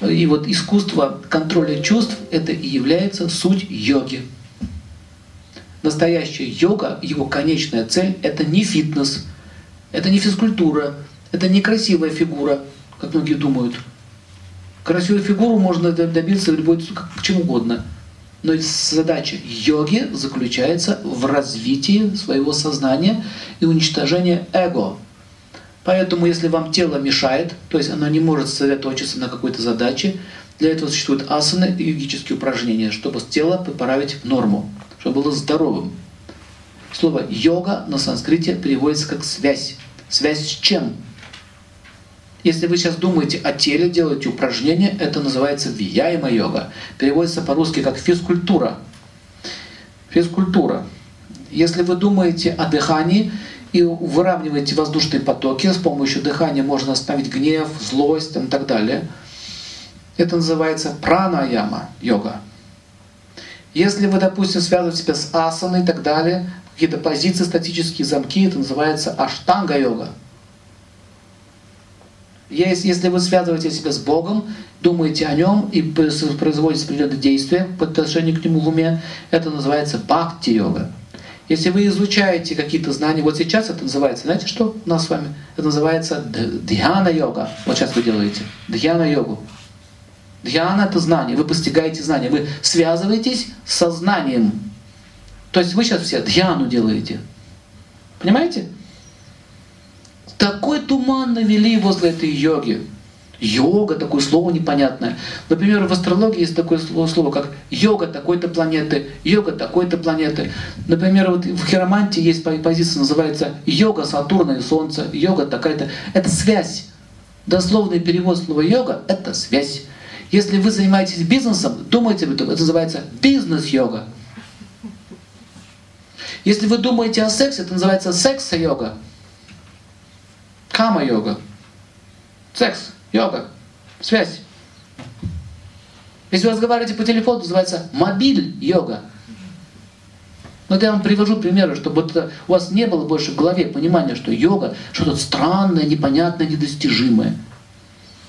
И вот искусство контроля чувств — это и является суть йоги. Настоящая йога, его конечная цель — это не фитнес, это не физкультура, это не красивая фигура, как многие думают. Красивую фигуру можно добиться любой, как, чем угодно. Но задача йоги заключается в развитии своего сознания и уничтожении эго. Поэтому, если вам тело мешает, то есть оно не может сосредоточиться на какой-то задаче, для этого существуют асаны и йогические упражнения, чтобы тело поправить в норму, чтобы было здоровым. Слово йога на санскрите переводится как связь. Связь с чем? Если вы сейчас думаете о теле, делаете упражнения, это называется вияема йога. Переводится по-русски как физкультура. Физкультура. Если вы думаете о дыхании и выравниваете воздушные потоки, с помощью дыхания можно остановить гнев, злость и так далее. Это называется пранаяма йога. Если вы, допустим, связываете себя с асаной и так далее, какие-то позиции, статические замки, это называется аштанга йога. Если вы связываете себя с Богом, думаете о Нем и производите определенные действия по отношению к Нему в уме, это называется бхакти-йога. Если вы изучаете какие-то знания, вот сейчас это называется, знаете что у нас с вами? Это называется дхьяна-йога. Вот сейчас вы делаете дхьяна-йогу. Дхьяна — это знание, вы постигаете знание, вы связываетесь с сознанием. То есть вы сейчас все дхьяну делаете. Понимаете? Такой туман навели возле этой йоги. Йога, такое слово непонятное. Например, в астрологии есть такое слово, как йога такой-то планеты, йога такой-то планеты. Например, вот в хиромантии есть позиция, называется йога Сатурна и Солнца, йога такая-то. Это связь. Дословный перевод слова йога — это связь. Если вы занимаетесь бизнесом, думайте об этом, это называется бизнес-йога. Если вы думаете о сексе, это называется секс-йога. Кама-йога. Секс, йога, связь. Если вы разговариваете по телефону, называется мобиль-йога. Но вот я вам привожу примеры, чтобы вот у вас не было больше в голове понимания, что йога что-то странное, непонятное, недостижимое.